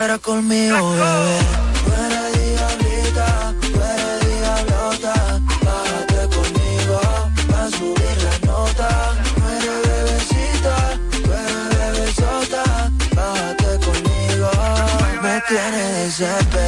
Era conmigo, bebé. Tú diablita, tú diablota. Bájate conmigo, va a subir la nota. No eres bebecita, tú bebesota. Bájate conmigo, me tienes desesperado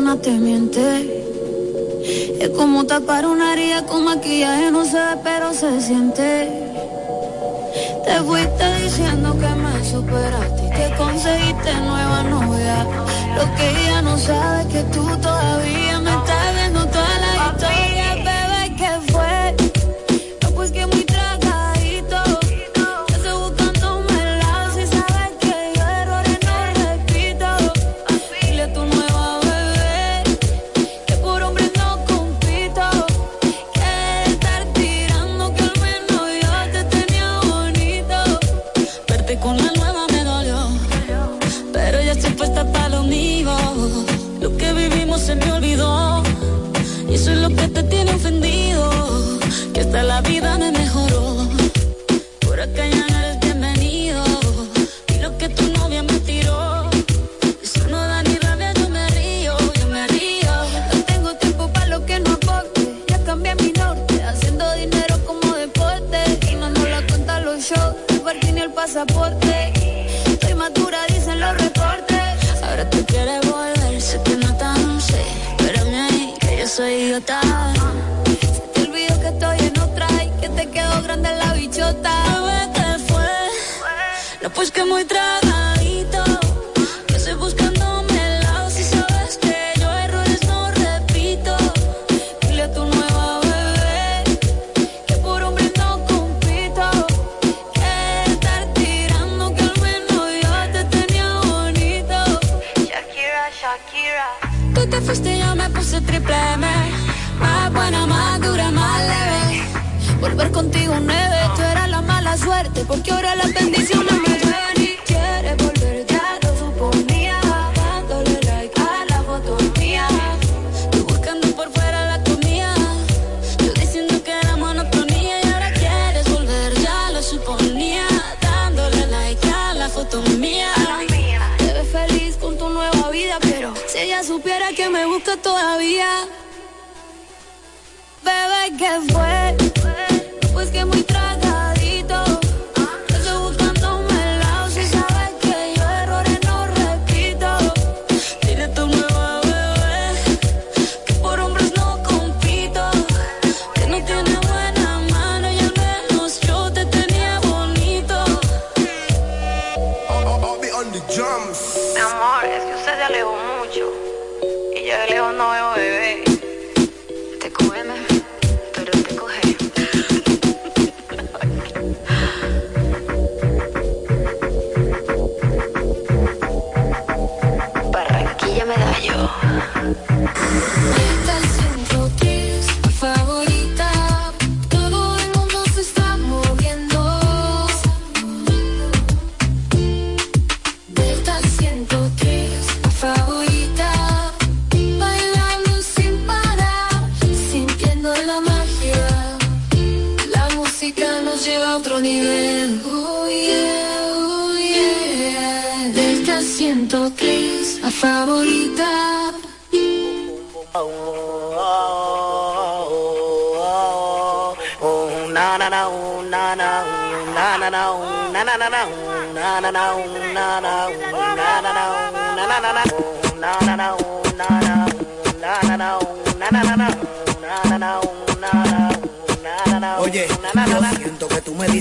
Persona te. Es como tapar una herida con maquillaje, no se pero se siente. Te fuiste diciendo que me superaste y que conseguiste nueva novia. Lo que ella no sabe que tú todavía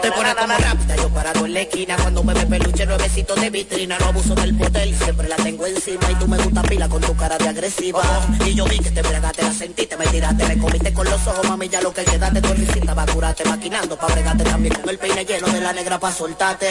Tú te pones como rápida, yo parado en la esquina Cuando me ve peluche, nuevecito de vitrina. No abuso del poder, siempre la tengo encima. Y tú me gusta pila con tu cara de agresiva. Y yo vi que te bregaste, la sentiste, me tiraste Me comiste con los ojos, mami, ya lo que queda de tu risita Va a curarte maquinando, pa' bregarte también Con el peine lleno de la negra pa' soltarte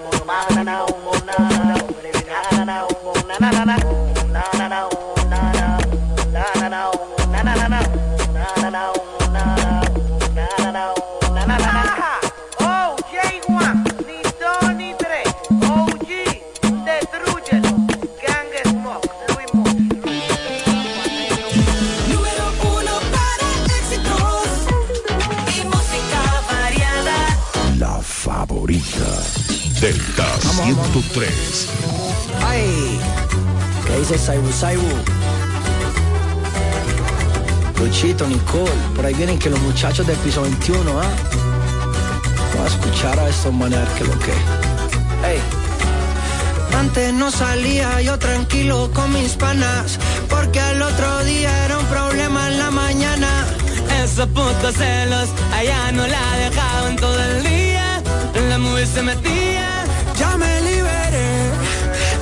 103. Ay, ¿qué dice Saibu Saibu? Luchito, Nicole, por ahí vienen que los muchachos del piso 21, ¿ah? Vamos a escuchar a estos maneras que lo que. Ey. Antes no salía yo tranquilo con mis panas, porque al otro día era un problema en la mañana. Esos putos celos, allá no la dejaban todo el día. En la movie se metía.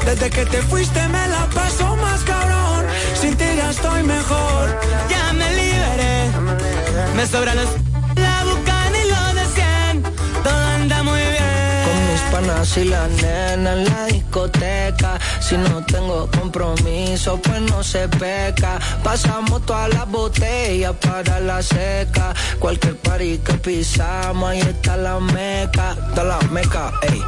Desde que te fuiste me la paso más cabrón, sin ti ya estoy mejor. Ya me liberé. Me sobran los. La bucana y lo de 100. Todo anda muy bien. Con mis panas y la nena en la discoteca. Si no tengo compromiso, pues no se peca. Pasamos todas las botellas para la seca. Cualquier party que pisamos, ahí está la meca. Da la meca, ey,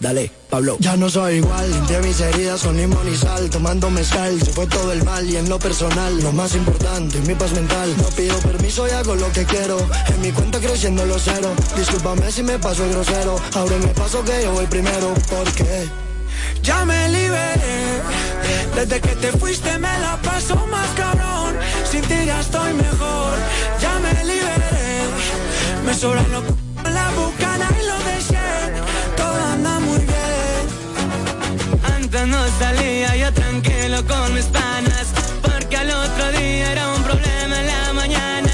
dale, Pablo. Ya no soy igual, entre mis heridas son limón y sal Tomando mezcal, se fue todo el mal Y en lo personal, lo más importante, mi paz mental No pido permiso y hago lo que quiero En mi cuenta creciendo los cero Discúlpame si me paso el grosero Ahora me paso que yo voy primero Porque Ya me liberé. Desde que te fuiste me la paso más cabrón. Sin ti ya estoy mejor. Ya me liberé. Me sobran los No salía yo tranquilo con mis panas. Porque al otro día era un problema en la mañana.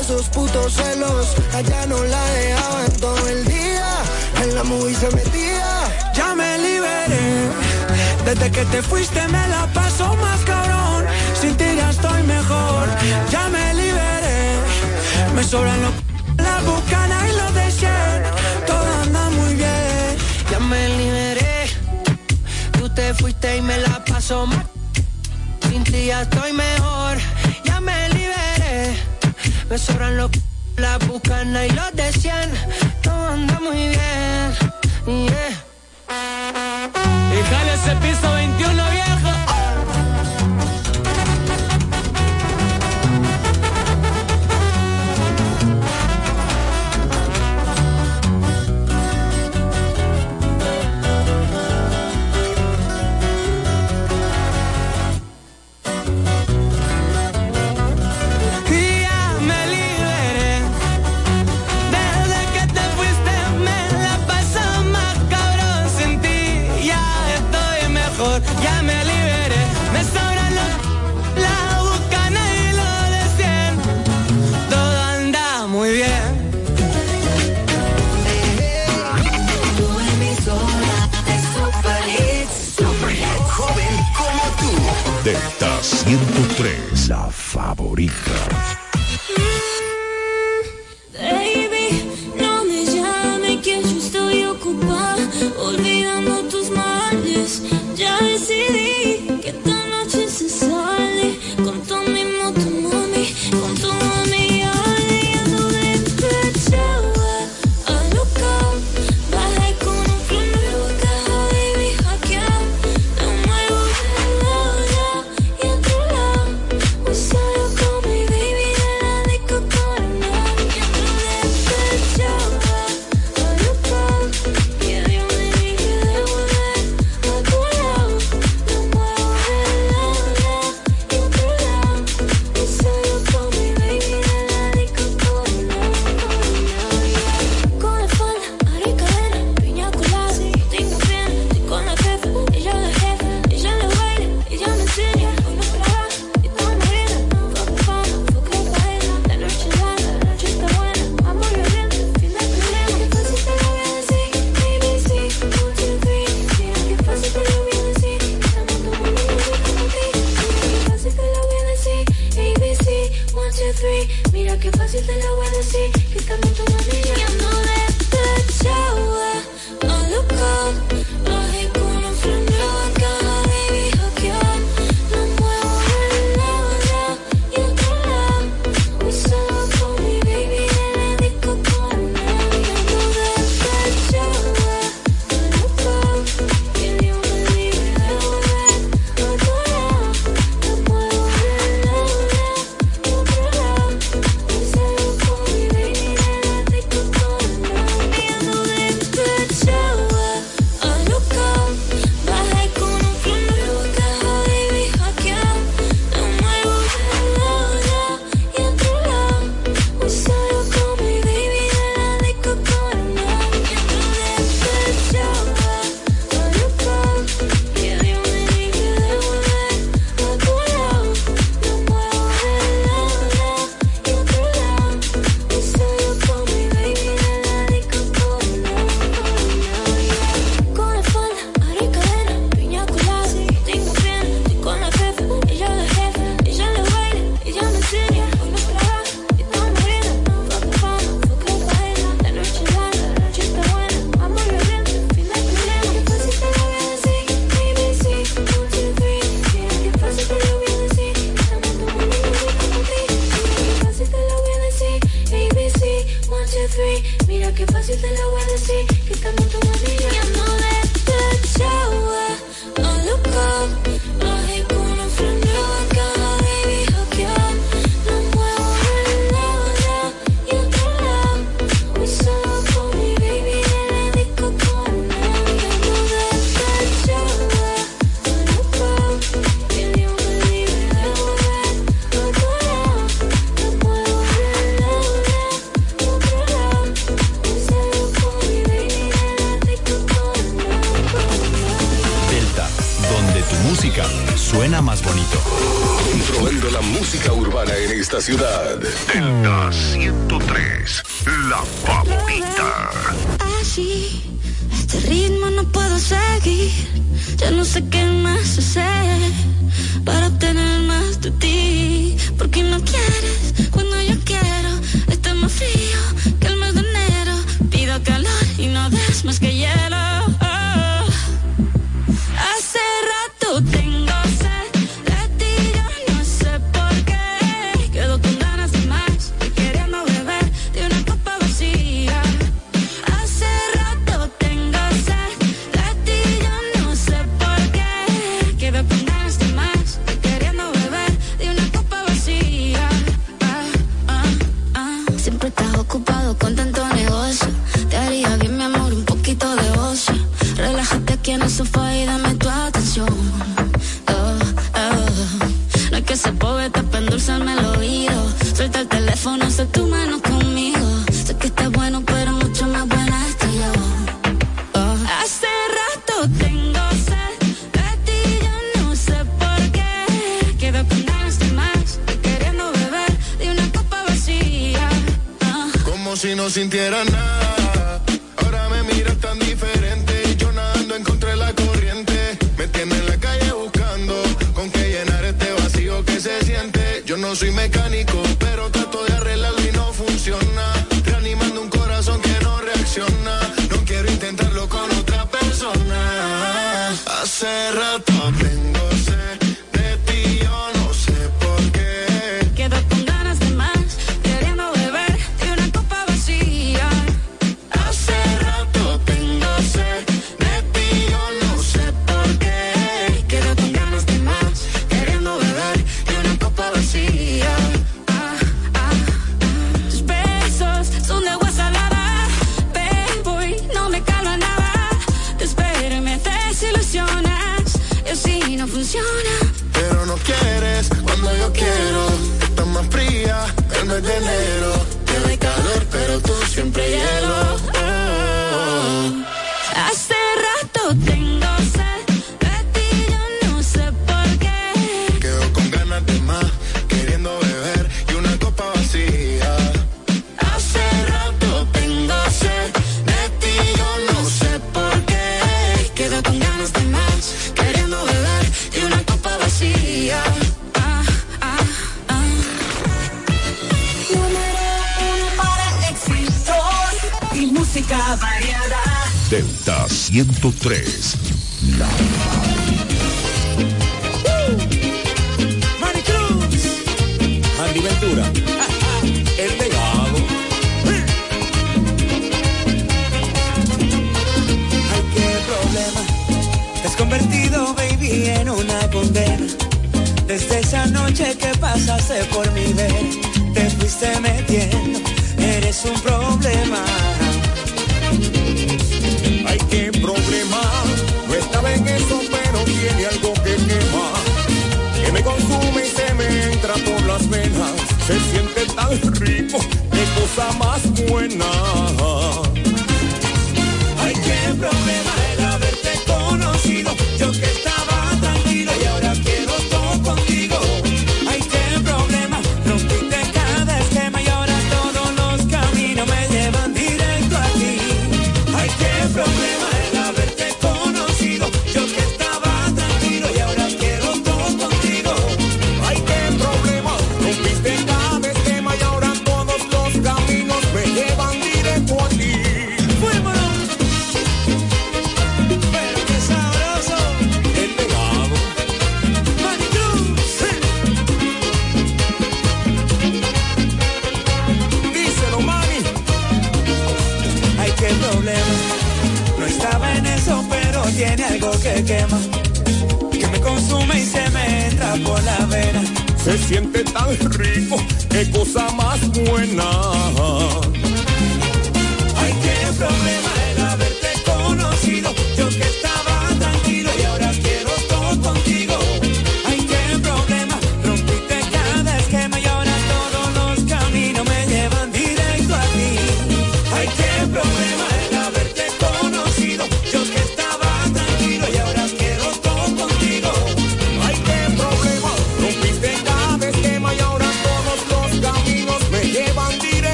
esos putos celos Allá no la dejaban todo el día En la movie se metía Ya me liberé. Desde que te fuiste me la paso más cabrón. Sin ti ya estoy mejor. Ya me liberé. Me sobran los te fuiste y me la paso más. Sin ti ya estoy mejor. Ya me liberé. Me sobran los la bucana y los de 100. Todo anda muy bien. Yeah. Y jale ese piso 21 viejo. no sintiera nada. Ahora me miras tan diferente. Y yo nadando encontré la corriente. Me tiene en la calle buscando con qué llenar este vacío que se siente. Yo no soy mecánico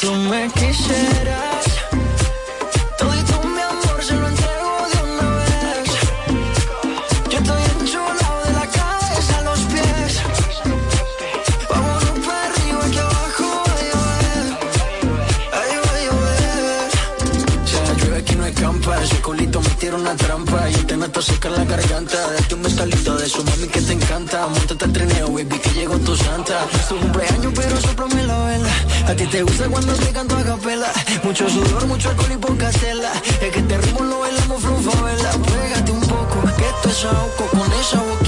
tú me quisieras. Te en la garganta. Date un bestalito de su mami que te encanta. Montate al trineo, baby, que llegó tu santa. Es tu cumpleaños, pero soplame la vela. A ti te gusta cuando te canto a capela. Mucho sudor, mucho alcohol y poca tela. Es que este ritmo lo bailamos vela. Pégate un poco, que esto es ahogo. Con esa boquita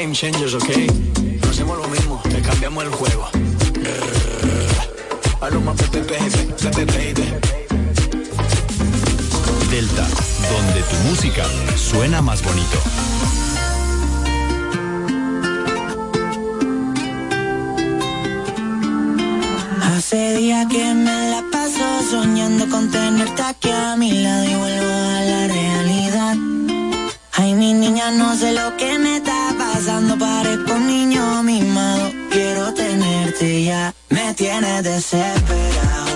game changers, ¿ok? No hacemos lo mismo, te cambiamos el juego. Delta, donde tu música suena más bonito. Hace días que me la paso soñando con tenerte aquí a mi lado y vuelvo a la realidad. Ay, mi niña, no sé lo que me está pasando, parezco un niño mimado. Quiero tenerte ya, me tienes desesperado.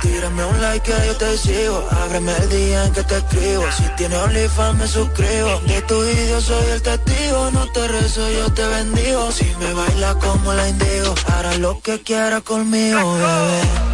Tírame un like que yo te sigo. Ábreme el día en que te escribo. Si tienes OnlyFans me suscribo. De tu video soy el testigo. No te rezo, yo te bendigo. Si me baila como la indigo, hará lo que quiera conmigo, bebé.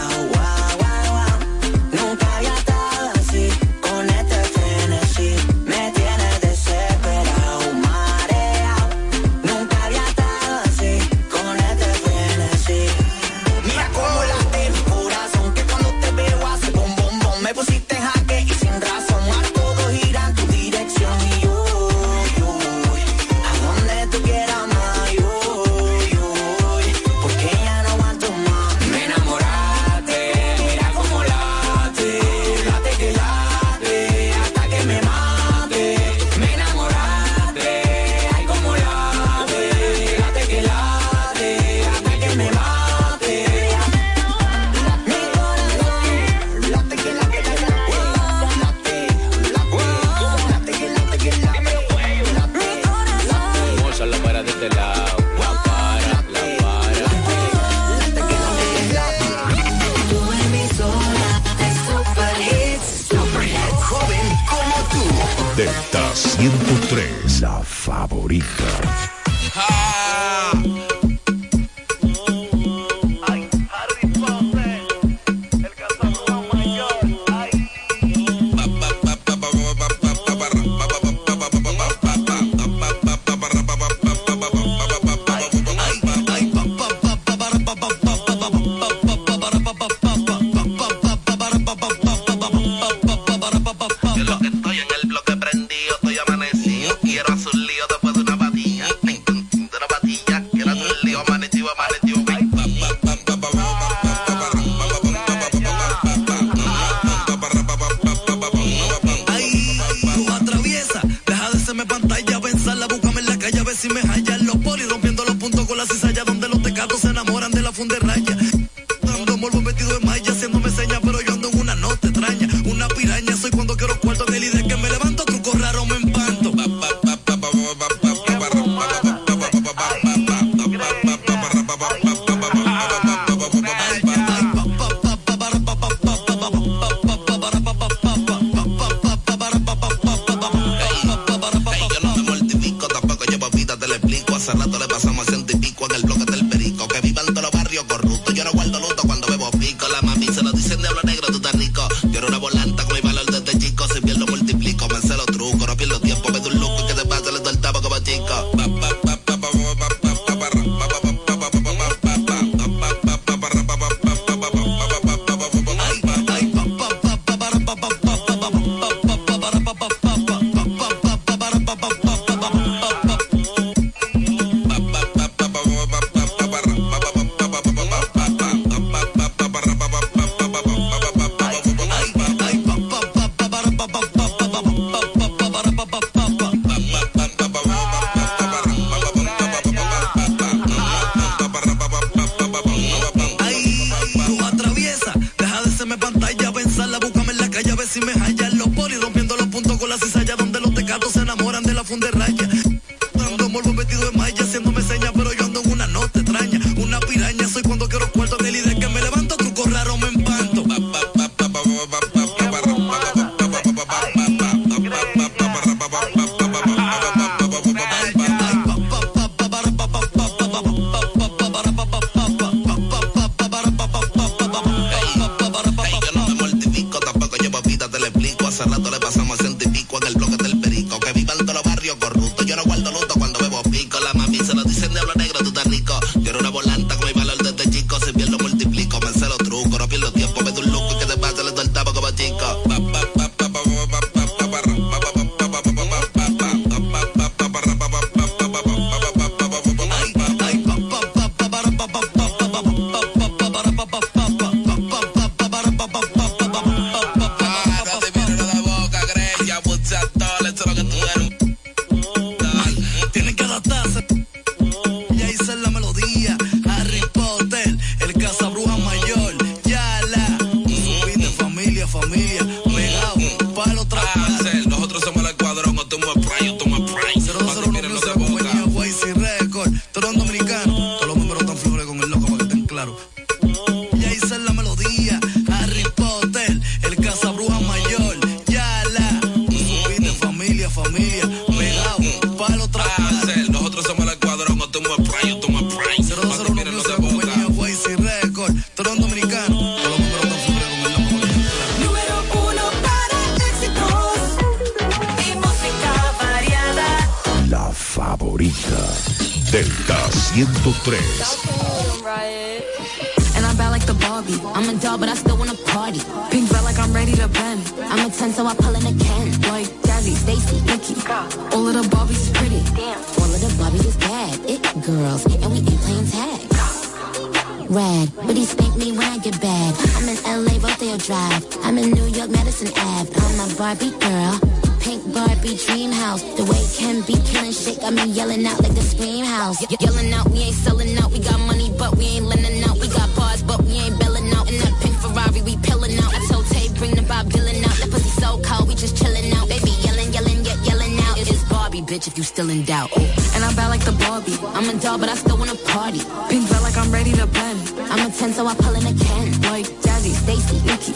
Shit got me yelling out like the scream house. Ye- yelling out, we ain't selling out. We got money, but we ain't lending out. We got bars, but we ain't belling out. In that pink Ferrari, we pillin' out. I told Tay, bring the Bob Dylan out. That pussy so cold, we just chillin' out. Baby yelling, yelling, yet yelling out. It's Barbie, bitch, if you still in doubt. And I'm bad like the Barbie. I'm a doll, but I still wanna party. Pink felt like I'm ready to bend. I'm a 10, so I pull in a Ken. Like Jazzy, Stacy, Nikki.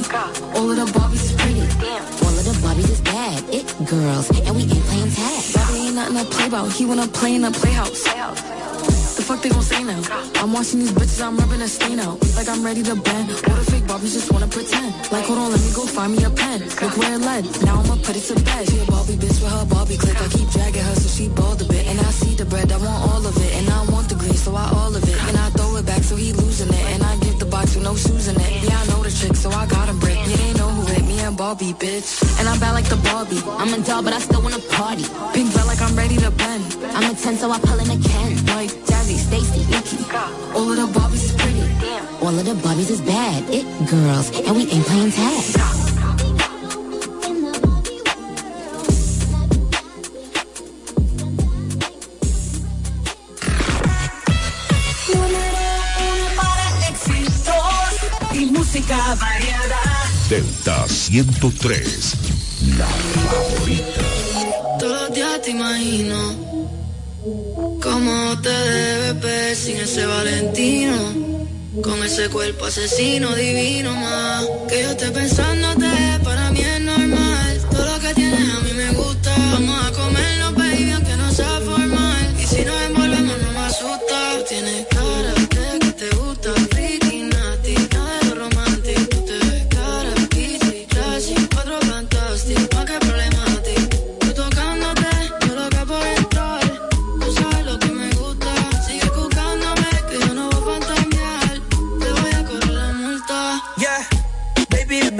All of the Barbies is pretty. All of the Barbies is bad. It girls, and we ain't playing tag. Bobby ain't nothing to play about. He wanna play in the playhouse. The fuck they gon' say now? I'm watching these bitches, I'm rubbing a stain out. Like I'm ready to bend. All the fake Barbies just wanna pretend. Like, hold on, let me go find me a pen. Look where it led. Now I'ma put it to bed. She a Barbie bitch with her Barbie click. I keep dragging her so she bald a bit. And I see the bread, I want all of it. And I want the green, so I all of it. And I throw it back so he losing it. And I give the box with no shoes in it. Yeah, I know the trick, so I got him brick. You hit Barbie, bitch. And I'm bad like the Barbie. I'm a doll, but I still wanna party. Pink felt like I'm ready to bend. I'm a 10, so I pull in a Ken. Like Jazzy, Stacy, Nikki. All of the Barbies is pretty. All of the Barbies is bad. It girls, and we ain't playing tag. música variada. Delta 103. La favorita. Todos los días te imagino cómo te debes ver sin ese Valentino. Con ese cuerpo asesino divino más. Que yo esté pensándote, para mí es normal. Todo lo que tienes a mí me gusta. Vamos a comerlo,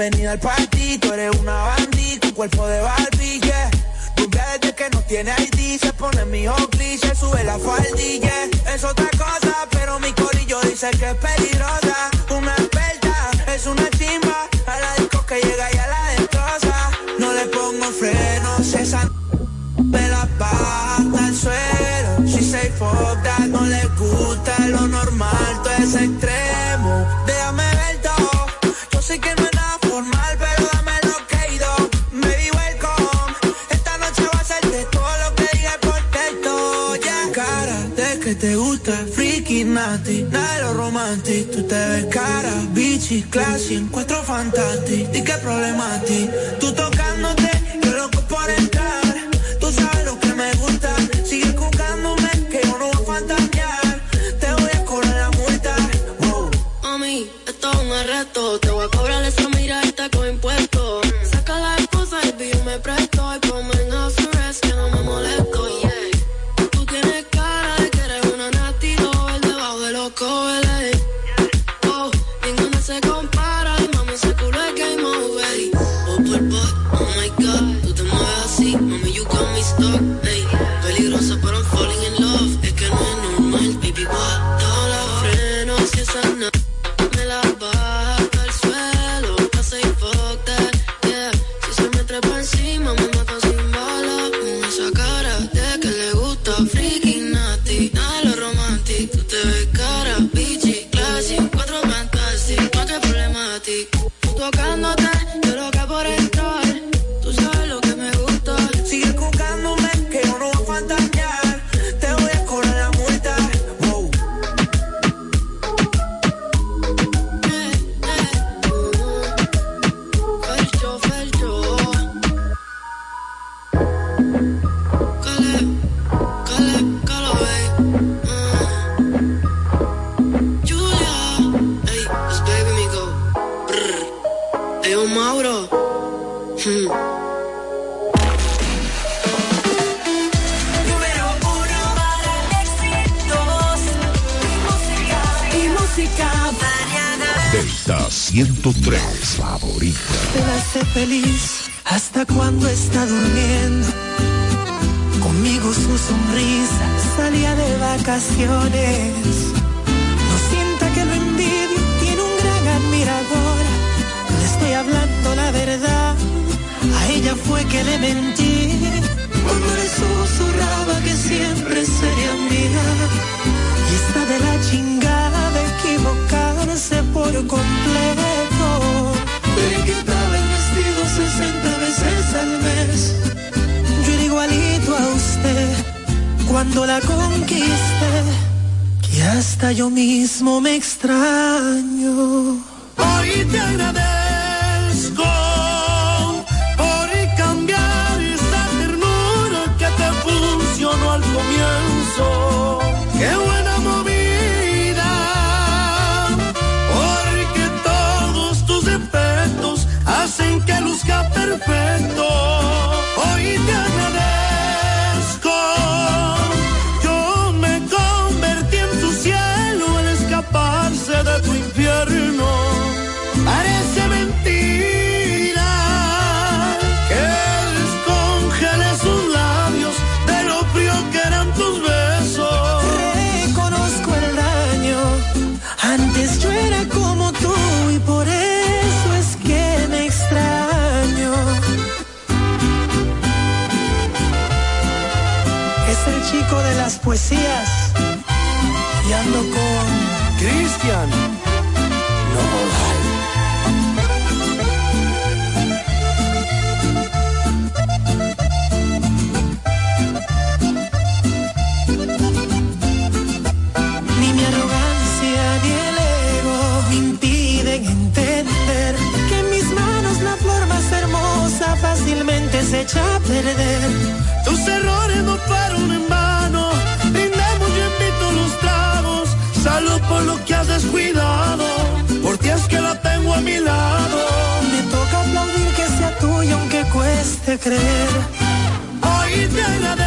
bienvenida al party. Tú eres una bandita, con cuerpo de Barbie, yeah. Desde que no tiene ID, se pone mi Oakley, se sube la faldilla. Es otra cosa, pero mi corillo dice que es peligrosa. Una experta, es una chimba. A la disco que llega y a la destroza. No le pongo frenos, esa me la baja el suelo. Say fuck that, no le gusta lo normal, todo es extremo. Déjame que te gusta, freaky, nasty, nada de lo romantic. Tú te ves cara, bichi, classy, encuentro fantástico. ¿Y qué problema ti? Tú tocándote, yo loco por entrar. Tú sabes lo que me gusta. Sigue jugándome, que yo no voy a fantasear. Te voy a cobrar la multa. Wow. Mami, esto es un arresto. Te voy a cobrar esa Tus errores no fueron en vano. Brindemos y invito los tragos. Salud por lo que has descuidado. Por ti es que la tengo a mi lado. Me toca aplaudir que sea tuyo aunque cueste creer. Hoy te agradezco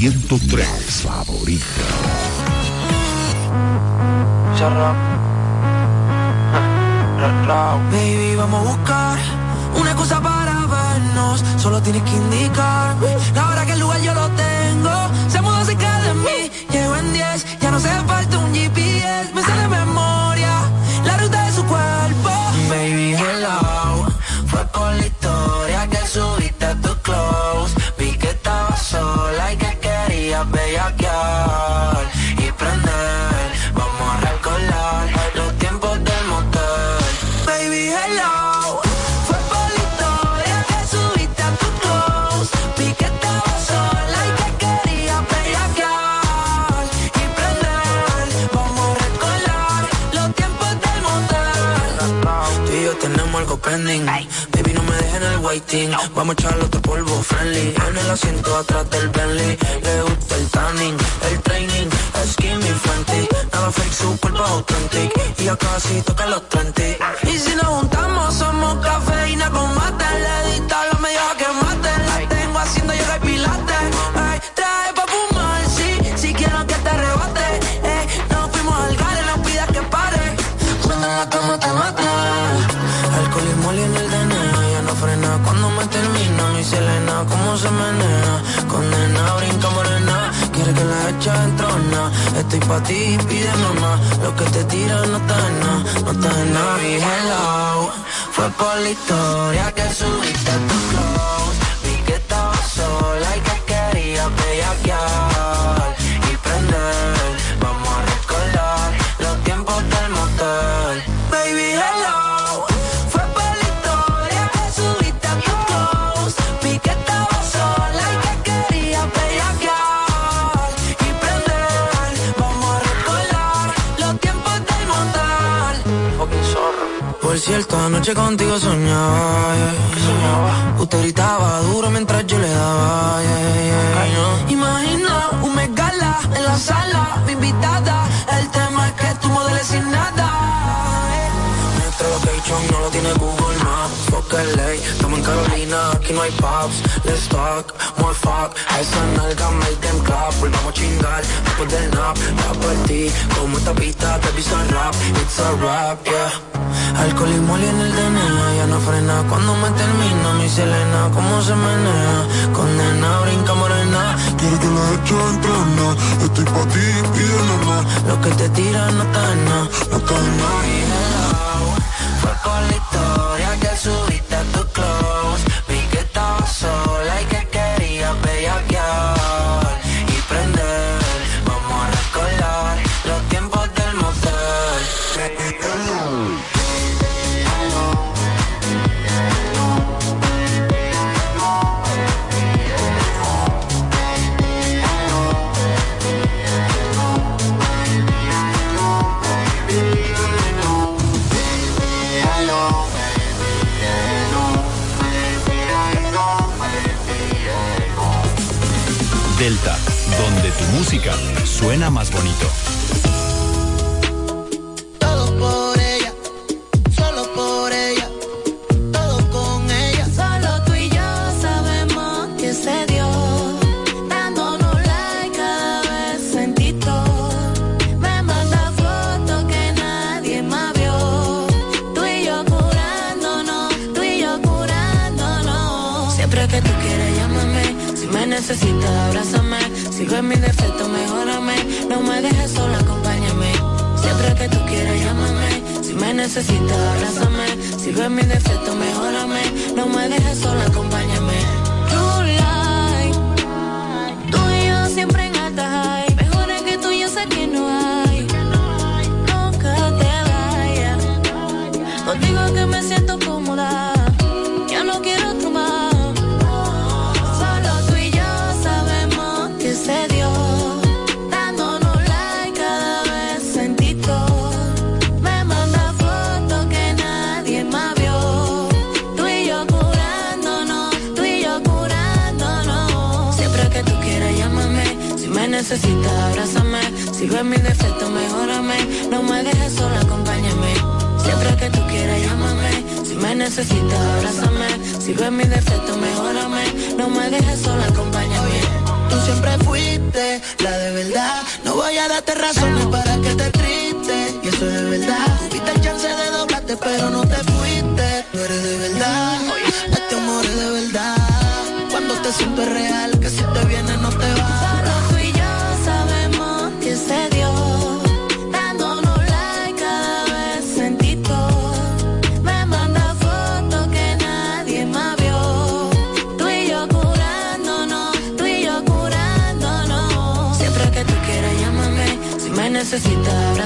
103, favorita. Baby, vamos a buscar una cosa para vernos. Solo tienes que indicarme la hora que el lugar yo lo tengo. Se mudó cerca de mí, llego en 10. Ya no hace falta un GPS, y prender. Vamos a recordar los tiempos del. Baby, hello. Fue por la historia que a tu close. Vi que estabas sola y que bellaquear y prender. Vamos a recordar los tiempos del motel. Tú y yo tenemos algo pending. Vamos a echarle otro polvo friendly. En el asiento atrás del Bentley. Le gusta el tanning, el training. Skinny Fenty. Nada fake, su cuerpo authentic. Y ya casi toca los 30. Y si nos juntamos, somos cafeína con mate. Le di lo medio a que mate. La tengo haciendo yoga Selena, cómo se menea. Condena, brinca morena. Quiere que la echa en trona. Estoy pa' ti, pide mamá. Lo que te tira no está en nada, no está en nada. Hello. Fue por la historia que subiste a tu close. Por cierto, anoche contigo soñaba. yeah. Usted gritaba duro mientras yo le daba. yeah, yeah, yeah. Imagina un megala en la sala, mi invitada. El tema es que tú modeles sin nada. No lo tiene Google Maps. Fuck LA, estamos en Carolina, aquí no hay pubs. Let's talk, more fuck. A esa nalga make them clap. Volvamos a chingar después del nap. Ya por ti, como esta pista te pisa rap. It's a rap, yeah. Alcohol y moli en el DNA, ya no frena Cuando me termina mi Selena, cómo se menea Condena, brinca morena Quiero que la echo entrena Estoy pa' ti, pídele más Lo que te tira no está en nada No está en nada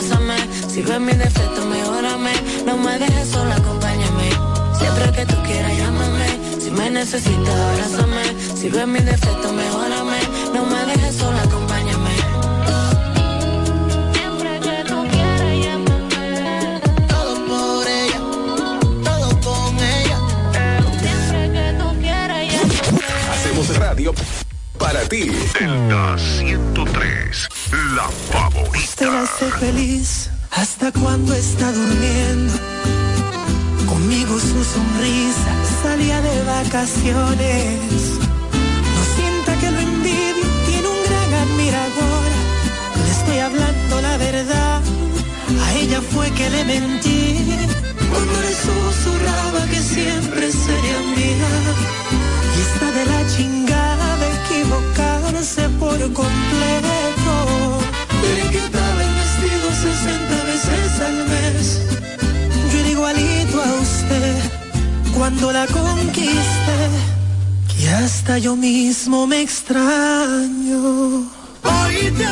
abrázame, si ves mi defecto mejórame, no me dejes sola, acompáñame. Siempre que tú quieras llámame, si me necesitas abrázame, si ves mi defecto mejórame, no me dejes sola, acompáñame. Siempre que tú quieras llámame. Todo por ella. Todo con ella. Siempre que tú quieras llámame. Hacemos radio para ti. Delta 103, la Usted la favorita. hace feliz hasta cuando está durmiendo. Conmigo su sonrisa salía de vacaciones. No sienta que lo envidio, tiene un gran admirador. Le estoy hablando la verdad, a ella fue que le mentí. Cuando le susurraba que siempre sería mía. Y está de la chingada de equivocarse por completo. Vestido 60 veces al mes. Yo era igualito a usted cuando la conquisté. Que hasta yo mismo me extraño. Hoy te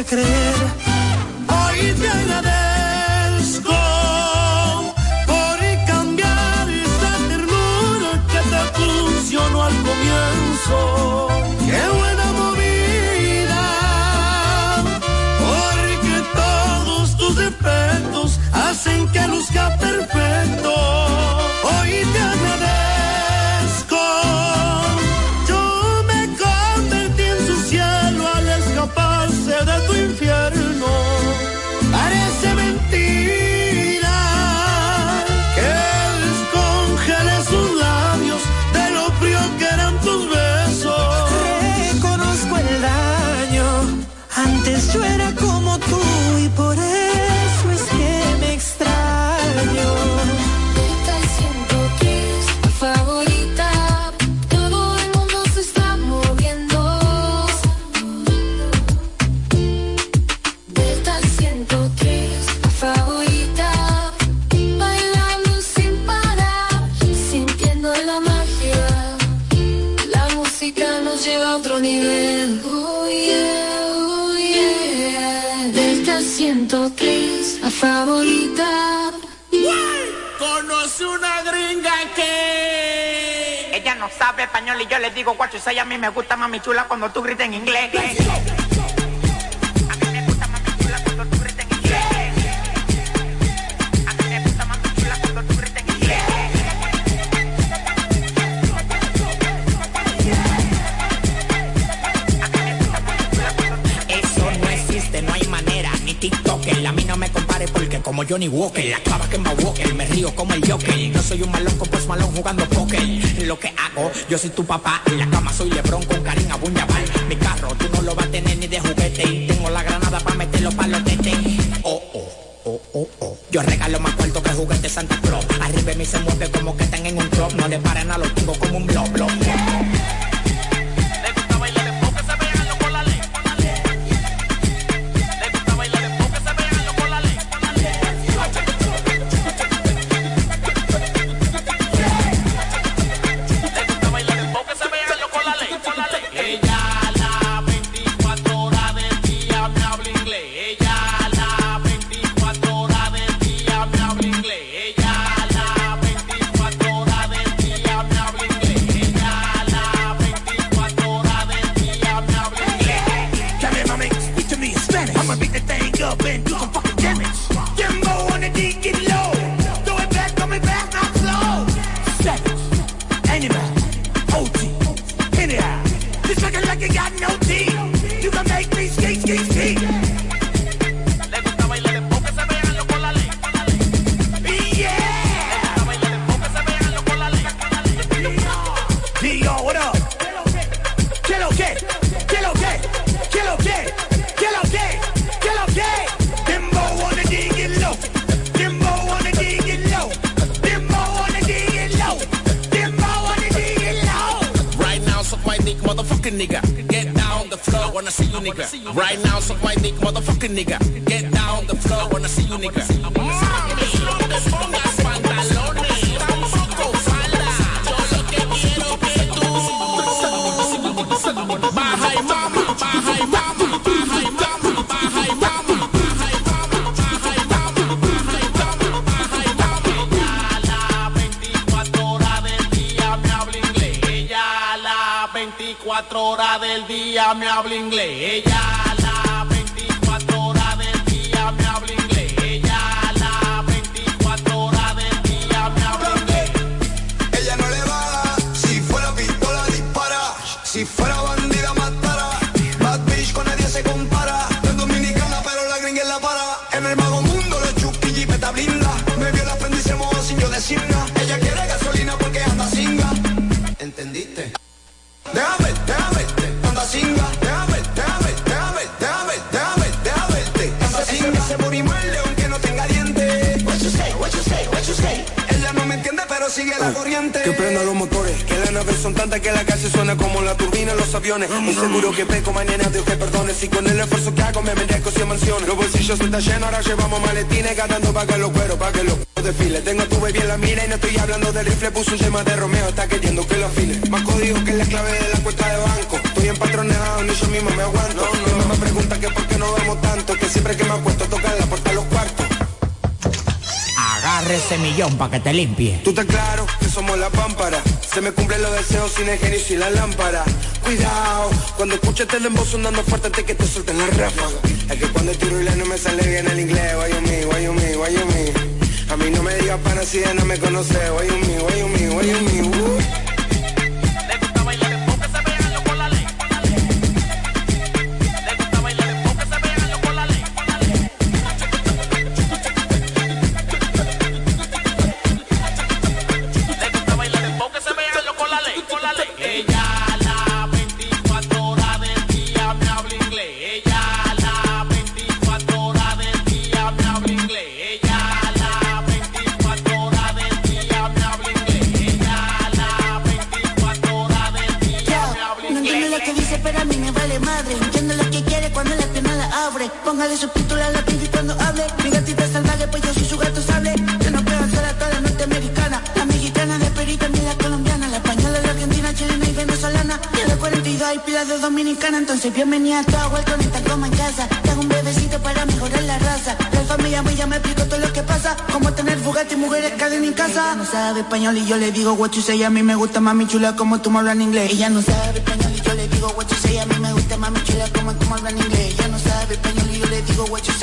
hiciste. Hoy te agradezco. español y yo les digo guacho, y a mí me gusta mami chula cuando tú grites en inglés. como Johnny Walker. La clava que me Walker, me río como el Joker. No soy un malón con Post pues malón jugando póker. Lo que hago, yo soy tu papá. En la cama soy Lebron con Karim Abuñabal. Mi carro tú no lo vas a tener ni de juguete. Tengo la granada para meterlo para los tetes. Oh, oh, oh, oh, oh. Yo regalo más cuarto que juguete Santa Claus. Arriba de mí se mueve como que están en un club. No le paran a los tubos como un blog, blog. Ahora llevamos maletines gastando pa' que los cueros, pa' que los desfiles. Tengo a tu baby en la mira y no estoy hablando del rifle. Puso un tema de Romeo, está queriendo que lo afine. Más código que la clave de la cuenta de banco. Estoy empatronado, ni yo mismo me aguanto. Mi mamá pregunta que por qué no vemos tanto. Que siempre que me acuesto tocan la puerta a los cuartos. Agarre ese millón pa' que te limpie. Tú estás claro que somos la pámpara. Se me cumplen los deseos sin el genio y sin la lámpara. Cuidado, cuando escuches el dembow sonando fuerte antes que te suelten la ráfaga. Es que cuando tiro y no me sale bien el inglés. Why you me, why you me, why you me. A mí no me digas pana si ya no me conoce. Why you me, why you me, why you me. uh. Cadena en casa. No sabe español y yo le digo what you say. A mí me gusta mami chula como tú me hablas en inglés. Ella no sabe español y yo le digo what you say. A mí me gusta mami chula como tú me hablas en inglés. Ella no sabe español y yo le digo what you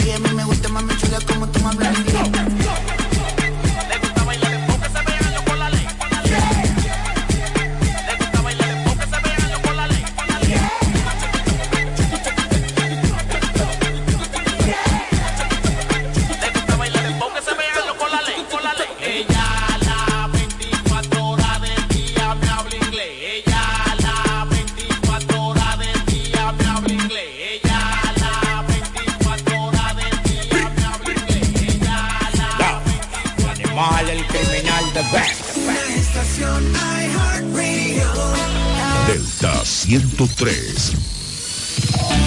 103.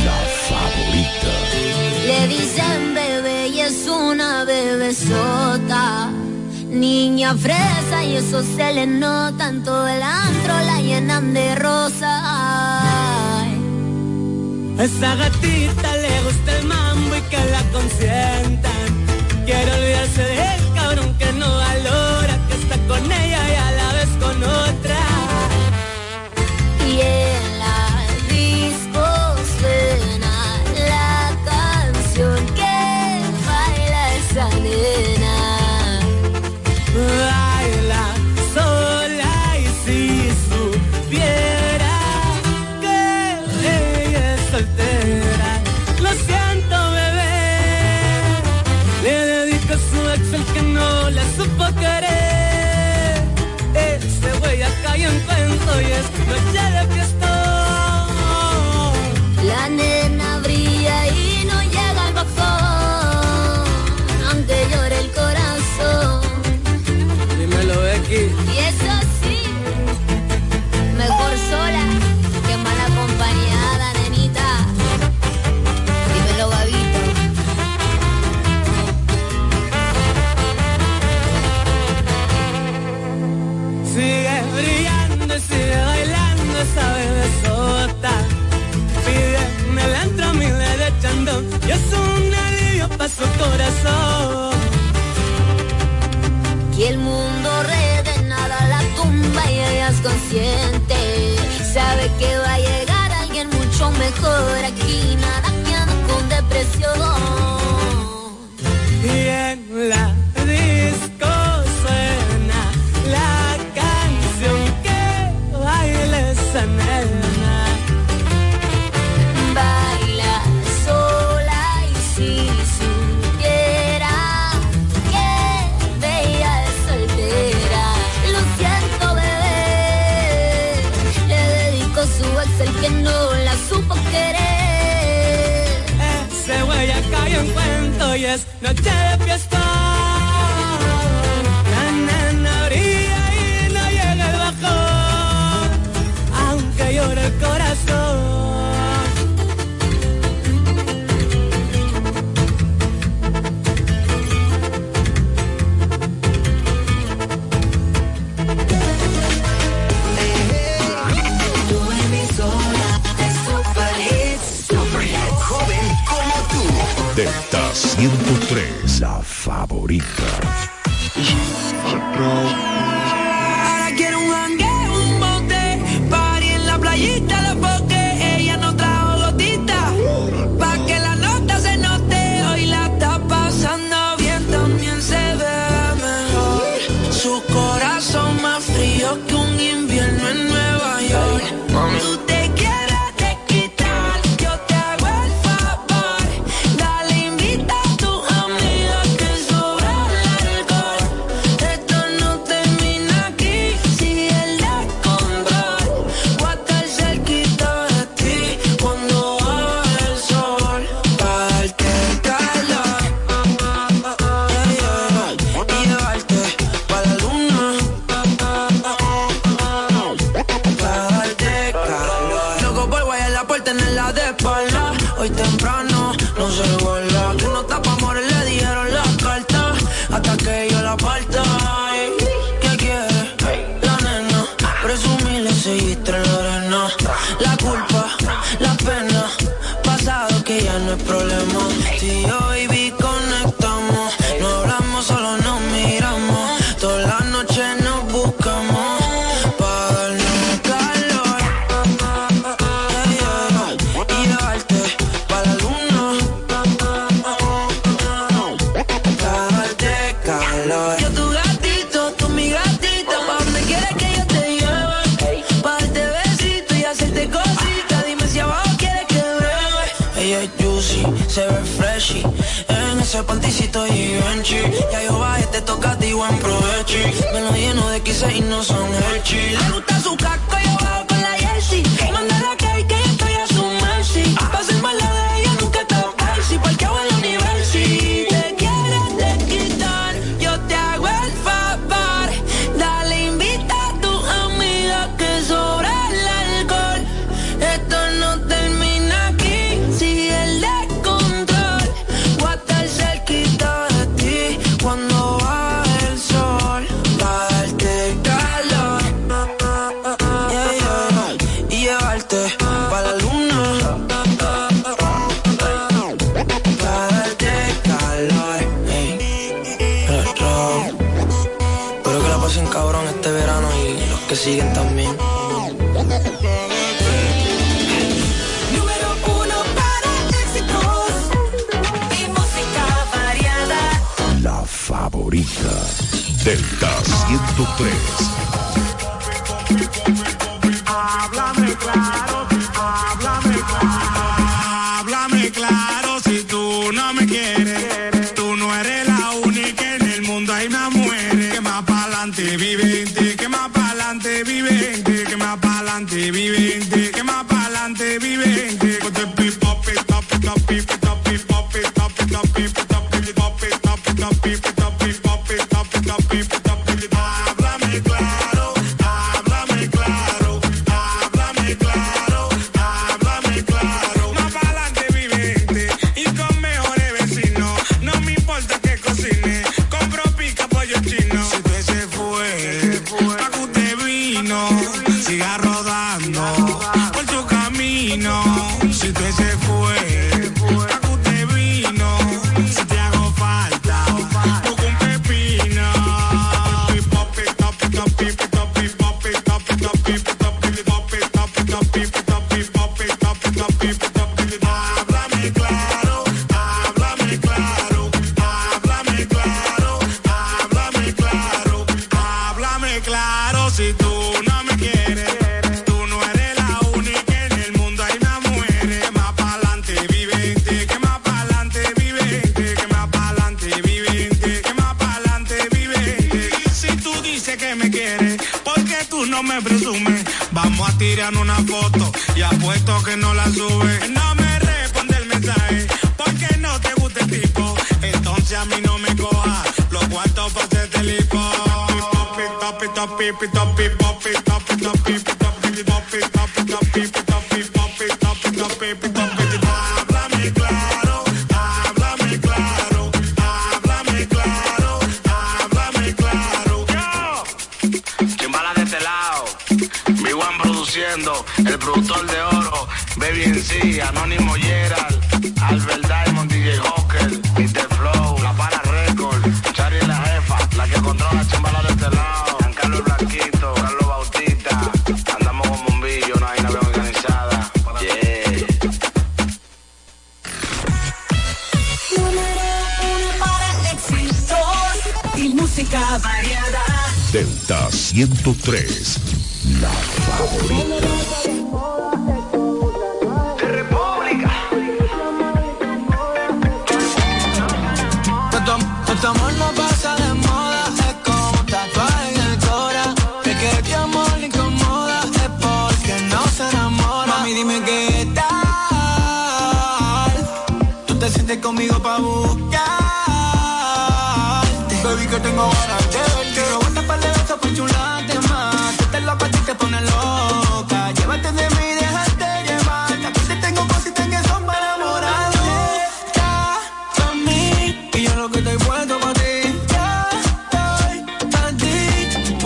La favorita. Le dicen bebé y es una bebesota. Niña fresa y eso se le nota en todo el antro, la llenan de rosas. A esa gatita le gusta el mambo y que la consientan.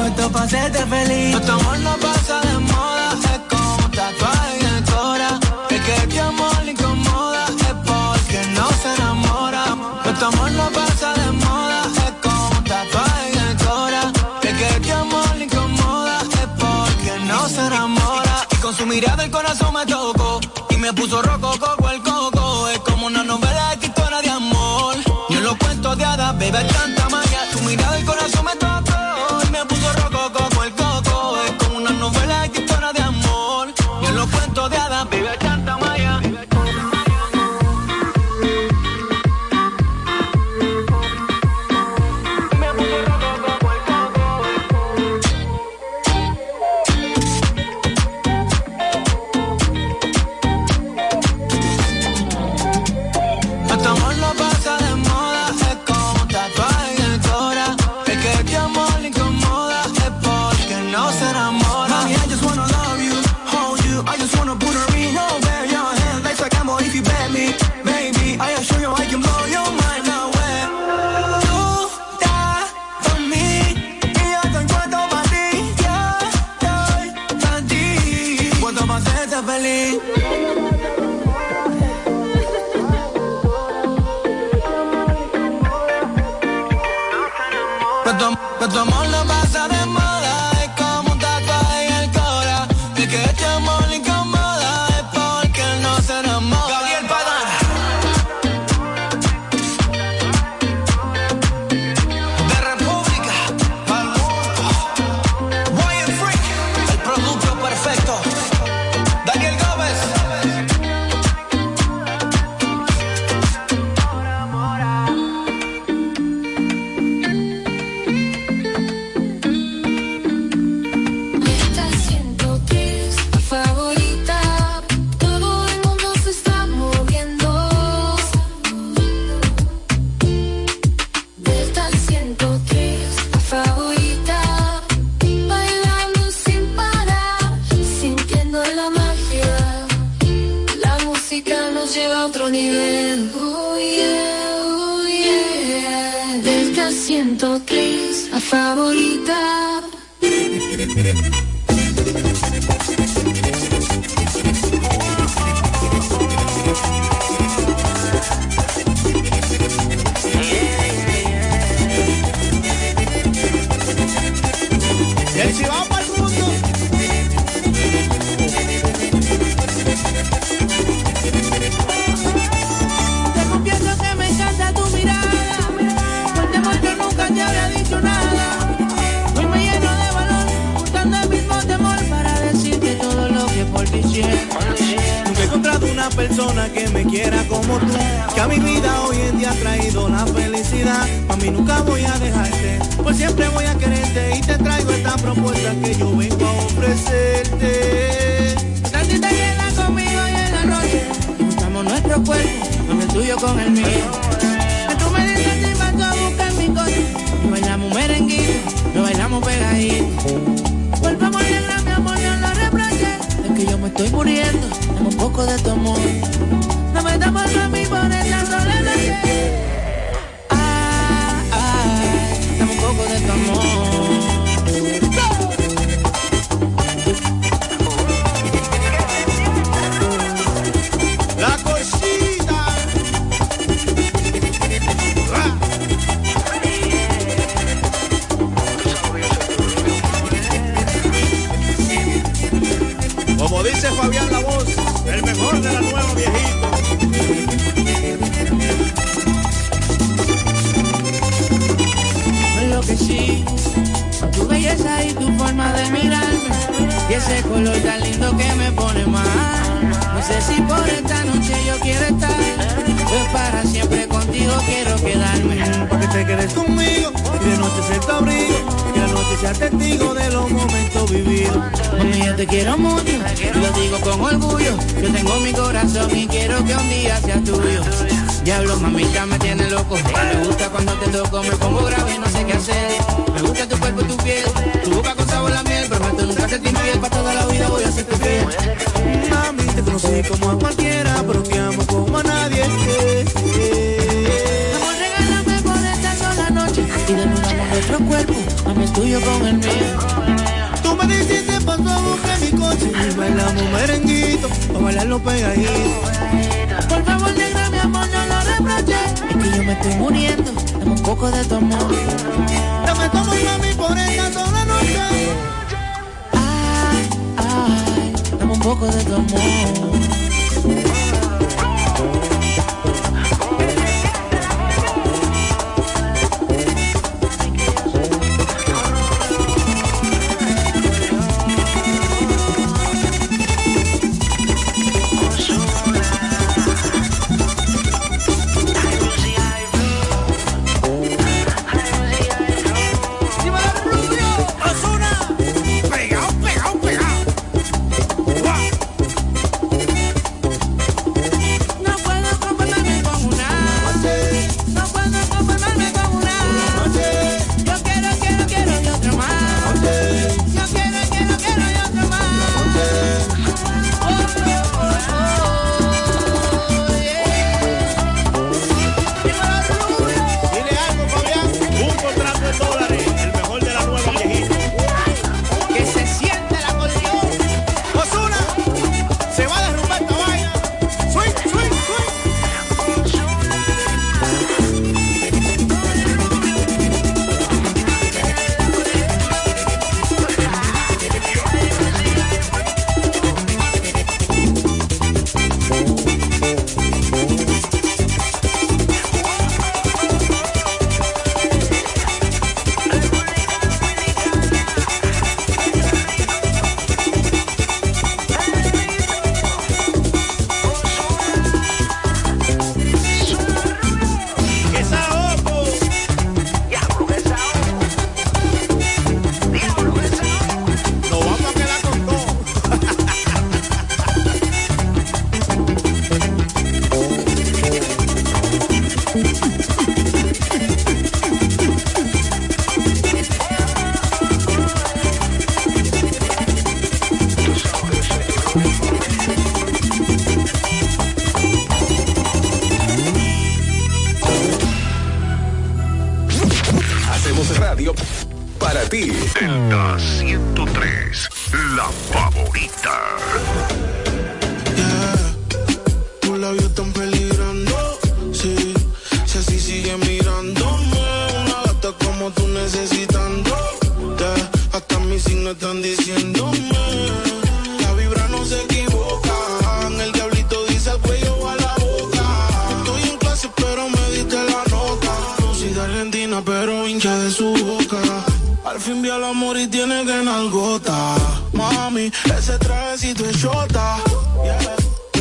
puesto para hacerte feliz. Nuestro amor no pasa de moda, es como un tatuaje en el cora. El que tu amor le incomoda es porque no se enamora. Nuestro amor no pasa de moda, es como un tatuaje en el cora. El que tu amor le incomoda es porque no se enamora. Y con su mirada el corazón me tocó y me puso roco coco el coco. Es como una novela de historia de amor. Yo lo cuento de hadas, bebé, canto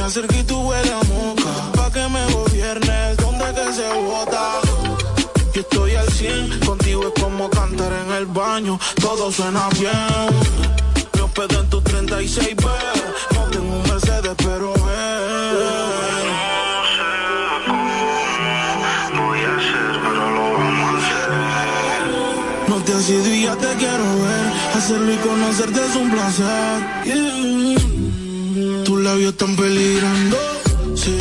Tan cerquita huele a moca. Pa' que me gobiernes, ¿dónde que se vota? Yo estoy al 100, contigo es como cantar en el baño. Todo suena bien. Me hospedo en tu 36B. No tengo un Mercedes, pero ven. te has ido y ya te quiero ver. Hacerlo y conocerte es un placer labios están peligrando. Sí,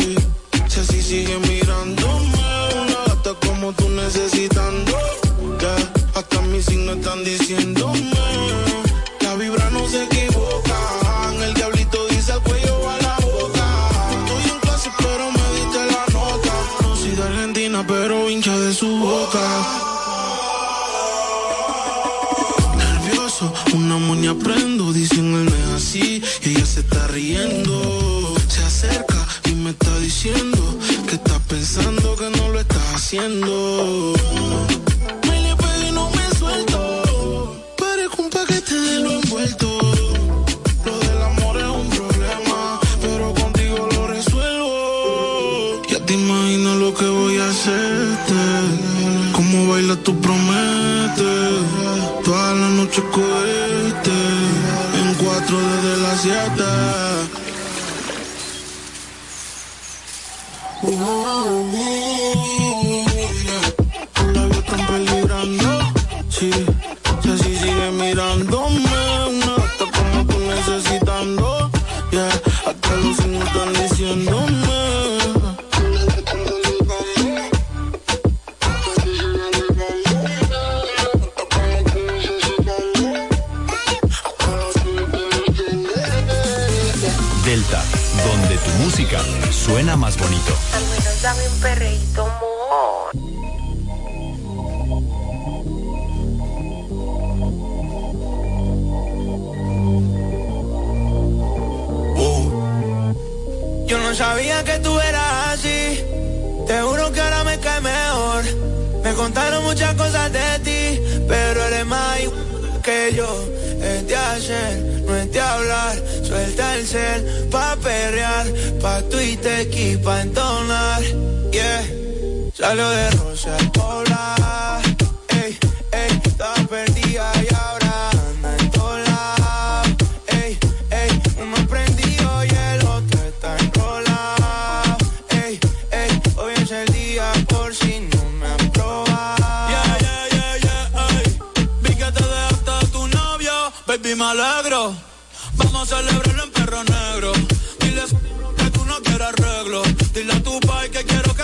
si así sigue mirándome. Una gata como tú necesitando. Ya, hasta mis signos están diciéndome. La vibra no se equivoca. El diablito dice al cuello a la boca. Estoy en clase, pero me diste la nota. No soy de Argentina, pero hincha de su boca. nervioso, una moña prendo, dicen está riendo, se acerca y me está diciendo que está pensando que no lo está haciendo. Dame un perreíto, amor. Yo no sabía que tú eras así. Te juro que ahora me cae mejor. Me contaron muchas cosas de ti, pero eres más que yo. Es de hacer, no es de hablar. Suelta el cel pa' perrear, pa' Twitter y pa' entonar. Yeah, salió de Rosa al Pobla. Ey, ey, estaba perdida y ahora anda en lados. Ey, ey, uno prendido y el otro está enrolado. Ey, ey, hoy es el día por si no me han probado. Yeah, yeah, yeah, yeah, ey. Vi que te dejaste de tu novio, baby, me alegro. Vamos a celebrarlo en perro negro. Dile que tú no quieres arreglo. Dile a tu pai que quiero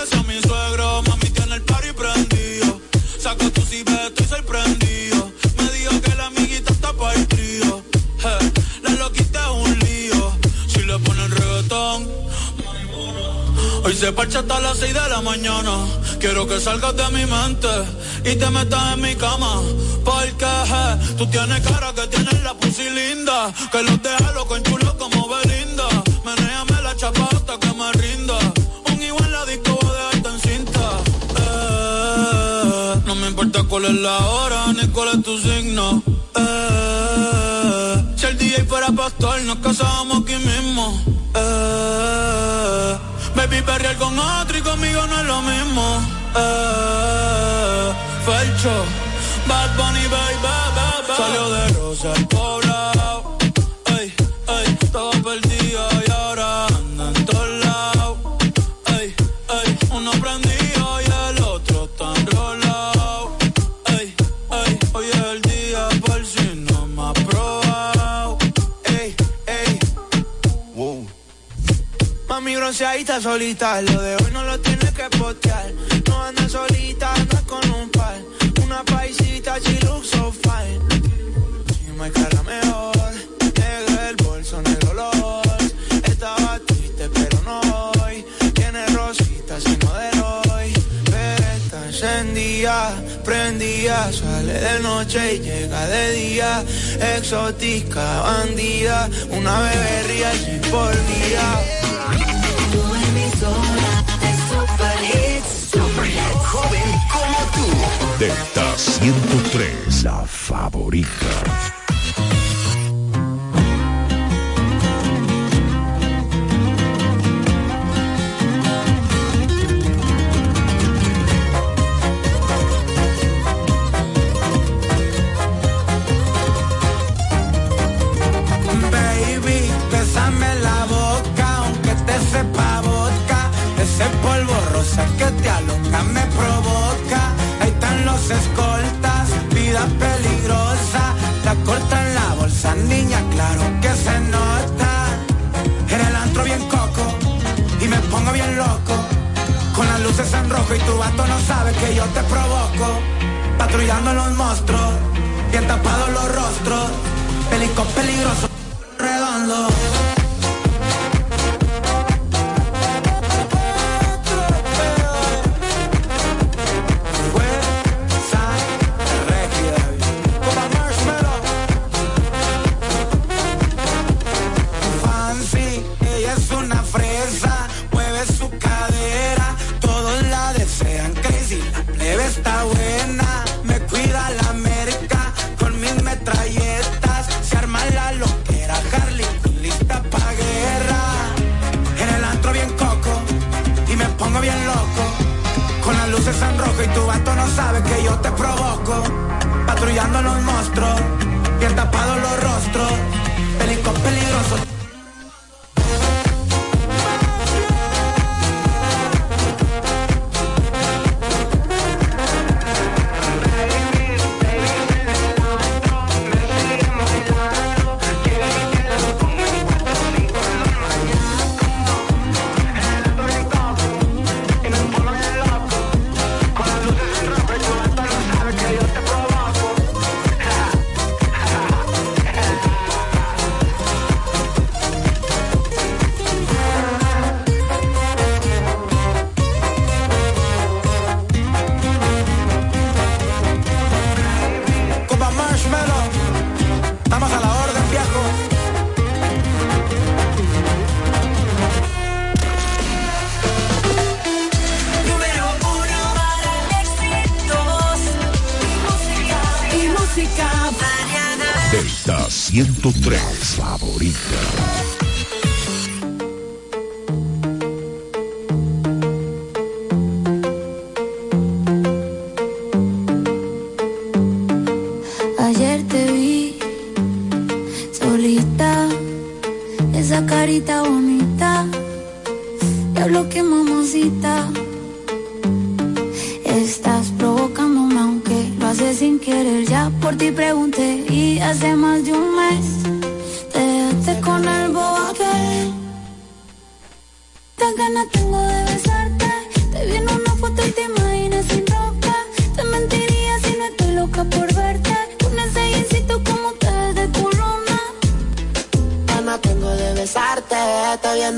Hoy se parcha hasta las 6 de la mañana. Quiero que salgas de mi mente y te metas en mi cama. Porque je, tú tienes cara que tienes la pussy linda. Que los deja loco en chulo como Belinda. Menéame la chapa hasta que me rinda. Un igual la disco voy a dejarte en cinta. Eh, no me importa cuál es la hora ni cuál es tu signo. Eh, si el DJ fuera pastor, nos casábamos aquí perrear con otro y conmigo no es lo mismo. Eh, Felcho, Bad Bunny, baby, baby. Salió de Rosa al poblado. Mami bronceadita solita, lo de hoy no lo tienes que postear. No anda solita, anda con un par. Una paisita, she fine. Si me cara mejor, negro el bolso, negro los. Estaba triste, pero no hoy. Tiene rositas y no de hoy. Pero está encendida, prendida. Sale de noche y llega de día. Exótica, bandida. Una bebé real por día. Delta 103, la favorita. Baby, la boca, aunque te sepa vodka. Ese polvo rosa escoltas, vida peligrosa. La corta en la bolsa, niña, claro que se nota. En el antro bien coco y me pongo bien loco. Con las luces en rojo y tu vato no sabe que yo te provoco. Patrullando los monstruos, bien tapados los rostros. Pelicos peligrosos, redondo.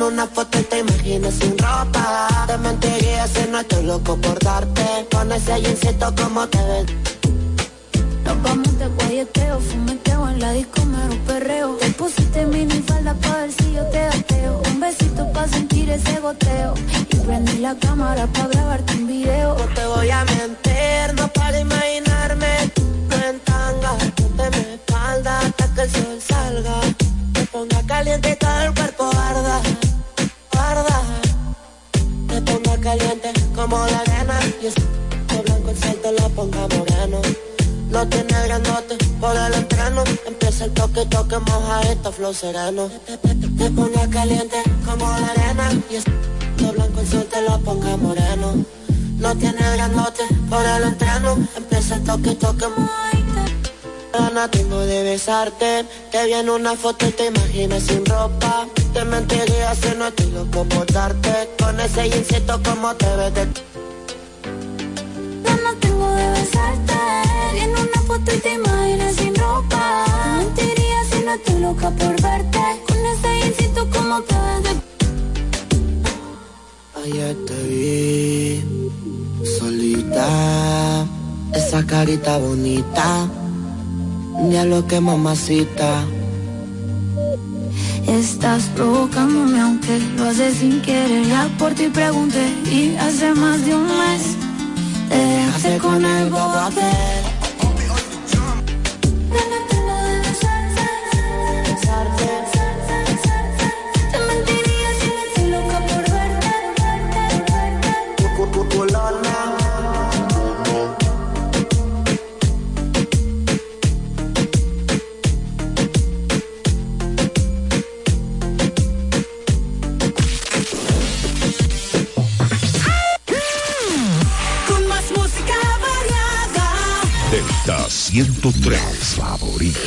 Una foto y te imaginas sin ropa. Te mentiría si no estoy loco por darte. Con ese jeansito como te ves. Nos vamos de guayeteo, fumeteo en la disco, mero perreo. Te pusiste mini falda pa' ver si yo te gateo. Un besito pa' sentir ese goteo. Y prendí la cámara pa' grabarte un video. No te voy a mentir, no para imaginarme. No en tanga, ponte mi espalda hasta que el sol salga. Te ponga caliente y todo el cuerpo No tiene grandote por el entreno. Empieza el toque, toque, moja esto, flow sereno. Te, te, ponga caliente como la arena. Y es de blanco el sol te lo ponga moreno. No tiene grandote por el entreno. Empieza el toque, toque, Gana tengo de besarte. Te vi en una foto y te imaginas sin ropa. Te mentiría si no estoy loco por darte. Con ese jeansito como te ves de tengo de besarte. En una foto y te imaginas sin ropa. Te mentiría si no estoy loca por verte. Con ese jeansito como te ves de Ayer te vi solita, esa carita bonita, diablo que mamacita. Estás provocándome aunque lo haces sin querer. Ya por ti pregunté y hace más de un mes te dejaste con el bobo aquel. Ganas 103 favorita.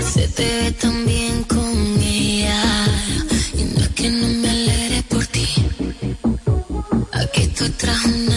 Se te ve tan bien con ella y no es que no me alegre por ti. Aquí tú traes